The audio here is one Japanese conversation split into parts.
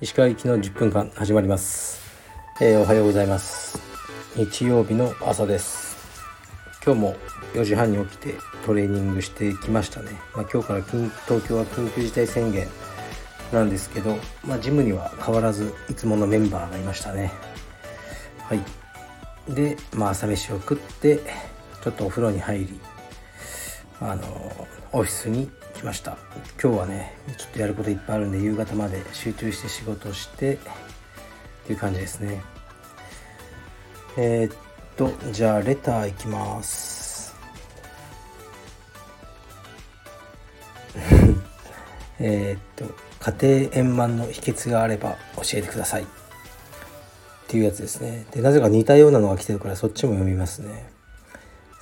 石川行きの10分間始まります、えー、おはようございます。日曜日の朝です。今日も4時半に起きてトレーニングしてきましたね、まあ、今日から東京は緊急事態宣言なんですけど、まあ、ジムには変わらずいつものメンバーがいましたね。はい。で、まあ、朝飯を食ってちょっとお風呂に入りあのオフィスに来ました。今日はねちょっとやることいっぱいあるんで夕方まで集中して仕事してっていう感じですね。えー、っとじゃあレターいきます。えっと家庭円満の秘訣があれば教えてください。っていうやつですね。でなぜか似たようなのが来てるからそっちも読みますね。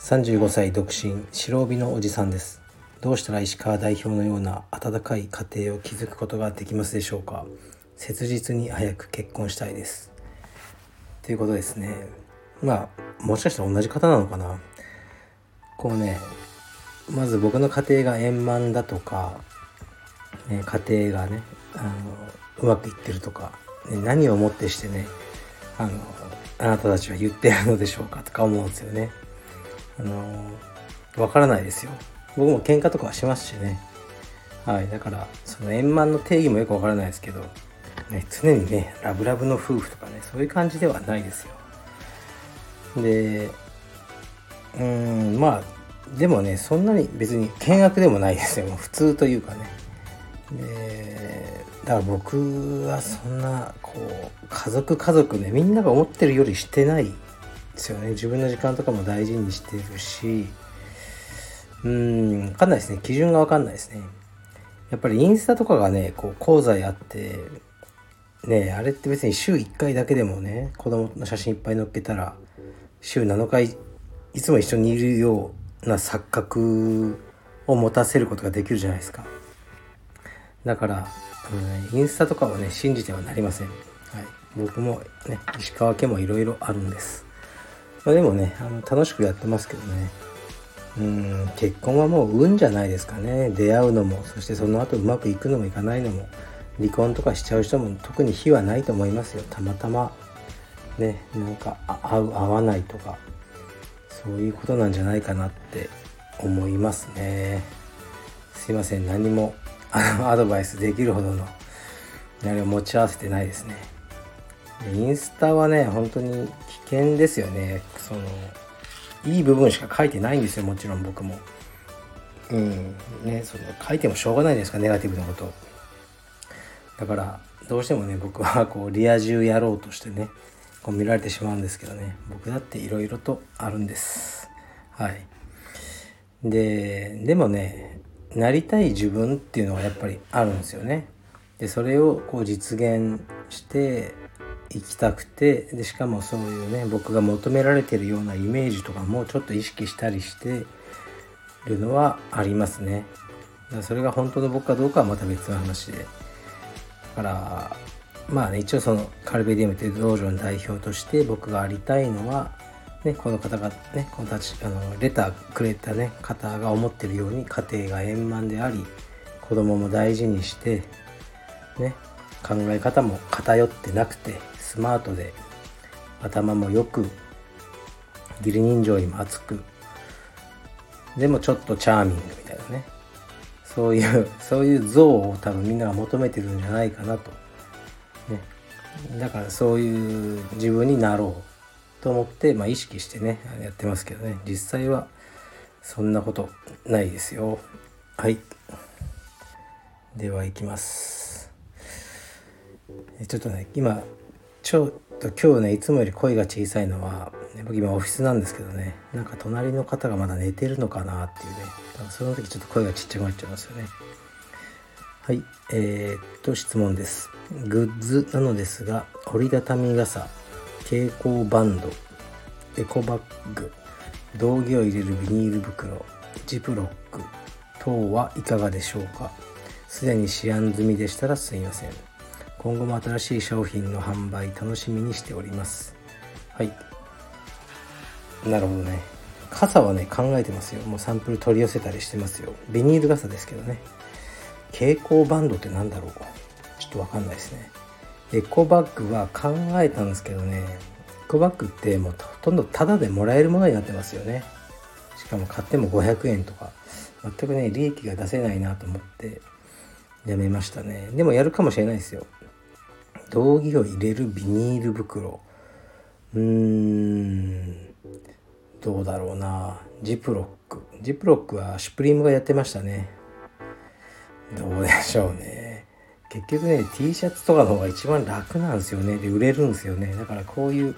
35歳独身白帯のおじさんです。どうしたら石川代表のような温かい家庭を築くことができますでしょうか。切実に早く結婚したいです。ということですね。まあもしかしたら同じ方なのかな。こうねまず僕の家庭が円満だとか、ね、家庭がねあのうまくいってるとか、ね、何をもってしてねあのあなたたちは言ってるのでしょうかとか思うんですよね。あのわからないですよ。僕も喧嘩とかはしますしね。はいだからその円満の定義もよくわからないですけど、ね、常にねラブラブの夫婦とかねそういう感じではないですよ。でうーんまあでもねそんなに別に険悪でもないですよ。普通というかね。でだから僕はそんなこう家族家族ねみんなが思ってるよりしてないですよね。自分の時間とかも大事にしてるし。うん分かんないですね。基準が分かんないですね。やっぱりインスタとかがねこう講座やってねあれって別に週1回だけでもね子供の写真いっぱい載っけたら週7日いつも一緒にいるような錯覚を持たせることができるじゃないですか。だから、うん、インスタとかはね信じてはなりません、はい、僕もね石川家もいろいろあるんです。まあ、でもねあの楽しくやってますけどね。うん結婚はもう運じゃないですかね。出会うのもそしてその後うまくいくのもいかないのも離婚とかしちゃう人も特に非はないと思いますよ。たまたまねなんか合う合わないとかそういうことなんじゃないかなって思いますね。すいません。何もアドバイスできるほどのあれを持ち合わせてないですね。インスタはね本当に危険ですよね。そのいい部分しか書いてないんですよもちろん僕も。うん。ねその書いてもしょうがないですかネガティブなこと。だからどうしてもね僕はこうリア充やろうとしてねこう見られてしまうんですけどね。僕だっていろいろとあるんです。はい。ででもねなりたい自分っていうのはやっぱりあるんですよね。でそれをこう実現して行きたくてでしかもそういうね僕が求められてるようなイメージとかもちょっと意識したりしてるのはありますね。それが本当の僕かどうかはまた別の話で。だからまあね一応そのカルベディウムという道場の代表として僕がありたいのはね、この方がね、このたち、あの、レターくれたね、方が思ってるように家庭が円満であり、子供も大事にして、ね、考え方も偏ってなくて、スマートで頭もよく義理人情にも熱くでもちょっとチャーミングみたいなね。そういうそういう像を多分みんなが求めてるんじゃないかなと、ね、だからそういう自分になろうと思って、まあ、意識してねやってますけどね。実際はそんなことないですよ。はい。では行きます。ちょっとね今ちょっと今日ねいつもより声が小さいのは、ね、僕今オフィスなんですけどねなんか隣の方がまだ寝てるのかなっていうね多分その時ちょっと声がちっちゃくなっちゃいますよね。はいえー、っと質問です。グッズなのですが折りたたみ傘蛍光バンドエコバッグ道着を入れるビニール袋ジプロック等はいかがでしょうか？すでに試案済みでしたらすいません。今後も新しい商品の販売楽しみにしております。はい。なるほどね。傘はね考えてますよ。もうサンプル取り寄せたりしてますよ。ビニール傘ですけどね。蛍光バンドって何だろうちょっとわかんないですね。エコバッグは考えたんですけどね。エコバッグってもうほとんどタダでもらえるものになってますよね。しかも買っても500円とか。全くね利益が出せないなと思ってやめましたね。でもやるかもしれないですよ。道着を入れるビニール袋。うーん。どうだろうな。ジプロック。ジプロックはシュプリームがやってましたね。どうでしょうね。結局ね T シャツとかの方が一番楽なんですよね。で売れるんですよね。だからこういう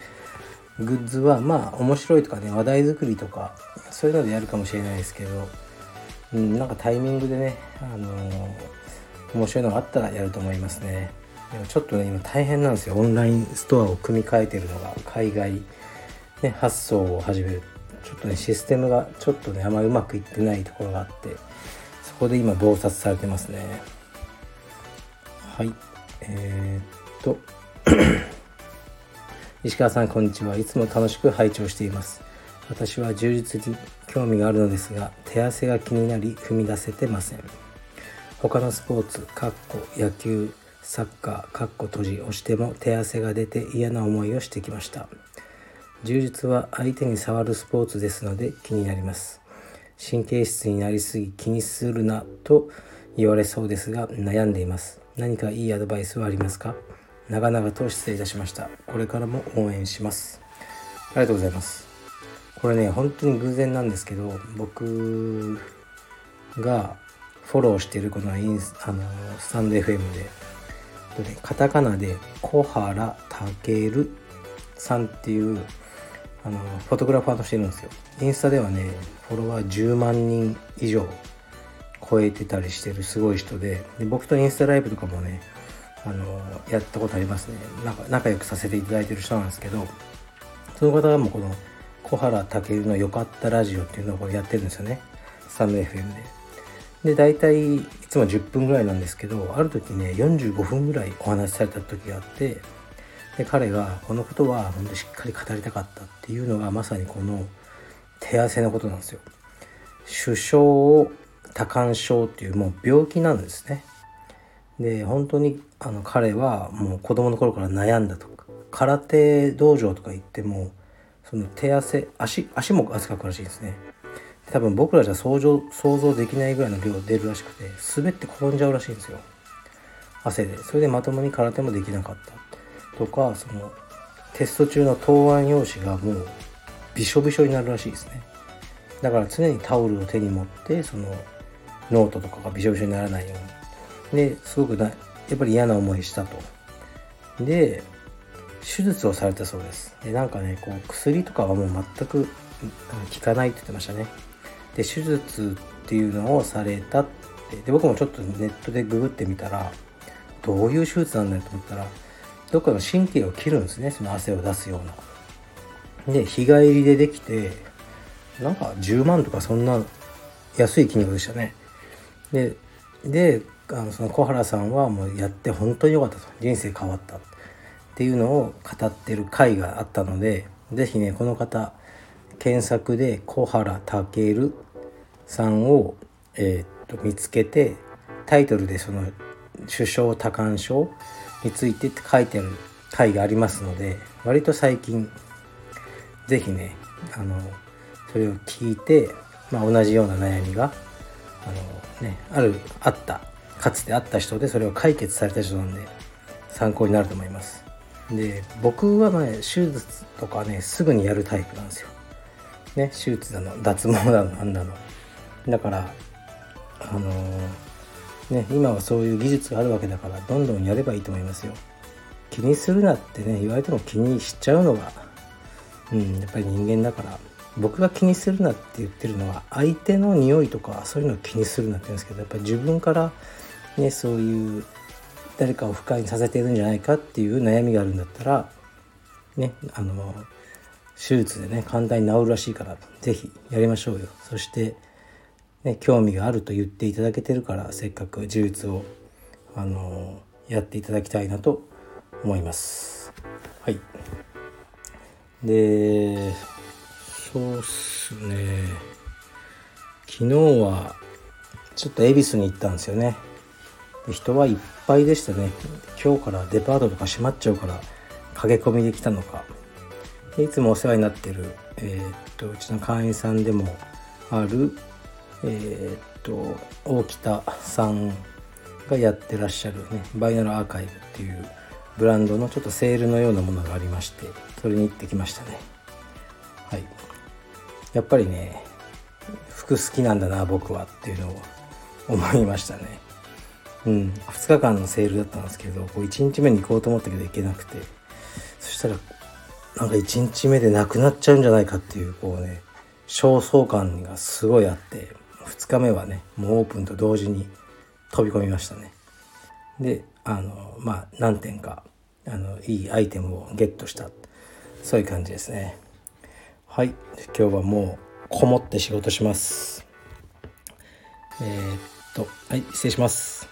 グッズはまあ面白いとかね話題作りとかそういうのでやるかもしれないですけど、うん、なんかタイミングでねあのー、面白いのがあったらやると思いますね。ちょっとね今大変なんですよ。オンラインストアを組み替えてるのが海外、ね、発送を始める。ちょっとねシステムがちょっとねあまりうまくいってないところがあってそこで今洞察されてますね。はい。えー、っと 石川さんこんにちは。いつも楽しく拝聴しています。私は充実に興味があるのですが手汗が気になり踏み出せてません。他のスポーツかっこ野球サッカーかっこ閉じをしても手汗が出て嫌な思いをしてきました。柔術は相手に触るスポーツですので気になります。神経質になりすぎ気にするなと言われそうですが悩んでいます。何かいいアドバイスはありますか？長々と失礼いたしました。これからも応援します。ありがとうございます。これね本当に偶然なんですけど僕がフォローしているこのインスあのスタンド FM でカタカナで小原健さんっていうあのフォトグラファーとしているんですよ。インスタではねフォロワー10万人以上超えてたりしてるすごい人でで僕とインスタライブとかもねあのやったことありますね。なんか仲良くさせていただいてる人なんですけどその方がもうこの小原武の「よかったラジオ」っていうのをやってるんですよね。スタンド FM で。で大体いつも10分ぐらいなんですけどある時ね45分ぐらいお話しされた時があってで彼がこのことは本当にしっかり語りたかったっていうのがまさにこの手汗のことなんですよ。首相を多汗症っていうもう病気なんですね。で本当にあの彼はもう子供の頃から悩んだとか空手道場とか行ってもその手汗足足も汗かくらしいですね。多分僕らじゃ想像想像できないぐらいの量出るらしくて滑って転んじゃうらしいんですよ。汗で。それでまともに空手もできなかったとかそのテスト中の答案用紙がもうびしょびしょになるらしいですね。だから常にタオルを手に持ってそのノートとかがびしょびしょにならないように。ですごくなやっぱり嫌な思いしたと。で手術をされたそうです。でなんかねこう薬とかはもう全く効かないって言ってましたね。で手術っていうのをされたってで僕もちょっとネットでググってみたらどういう手術なんだよと思ったらどっかの神経を切るんですねその汗を出すような。で日帰りでできてなんか10万とかそんな安い金額でしたね。でであのその小原さんはもうやって本当に良かったと人生変わったっていうのを語ってる回があったので是非ねこの方検索で小原健さんを、えー、っと見つけてタイトルでその首相多汗症についてって書いてある回がありますので割と最近是非ねあのそれを聞いて、まあ、同じような悩みがあの、ね、あるあったかつてあった人でそれを解決された人なんで参考になると思います。で僕はね手術とかねすぐにやるタイプなんですよ。ね手術だの脱毛だのなんだのだからあのー、ね今はそういう技術があるわけだからどんどんやればいいと思いますよ。気にするなってね言われても気にしちゃうのがうんやっぱり人間だから僕が気にするなって言ってるのは相手の匂いとかそういうのを気にするなって言うんですけどやっぱり自分からねそういう誰かを不快にさせているんじゃないかっていう悩みがあるんだったらねあの手術でね簡単に治るらしいから是非やりましょうよ。そして、ね、興味があると言っていただけてるからせっかく手術をあのやっていただきたいなと思います。はい。でそうっすね。昨日はちょっと恵比寿に行ったんですよね。人はいっぱいでしたね。今日からデパートとか閉まっちゃうから駆け込みで来たのか。いつもお世話になってる、えー、っとうちの会員さんでもあるえ、っと大北さんがやってらっしゃるねバイナルアーカイブっていうブランドのちょっとセールのようなものがありましてそれに行ってきましたね。はい。やっぱりね服好きなんだな僕はっていうのを思いましたね。うん。2日間のセールだったんですけどこう1日目に行こうと思ったけど行けなくて。そしたらなんか1日目でなくなっちゃうんじゃないかっていうこうね焦燥感がすごいあって。2日目はねもうオープンと同時に飛び込みましたね。であのまあ何点かあのいいアイテムをゲットした。そういう感じですね。はい。今日はもうこもって仕事します。えー、っとはい失礼します。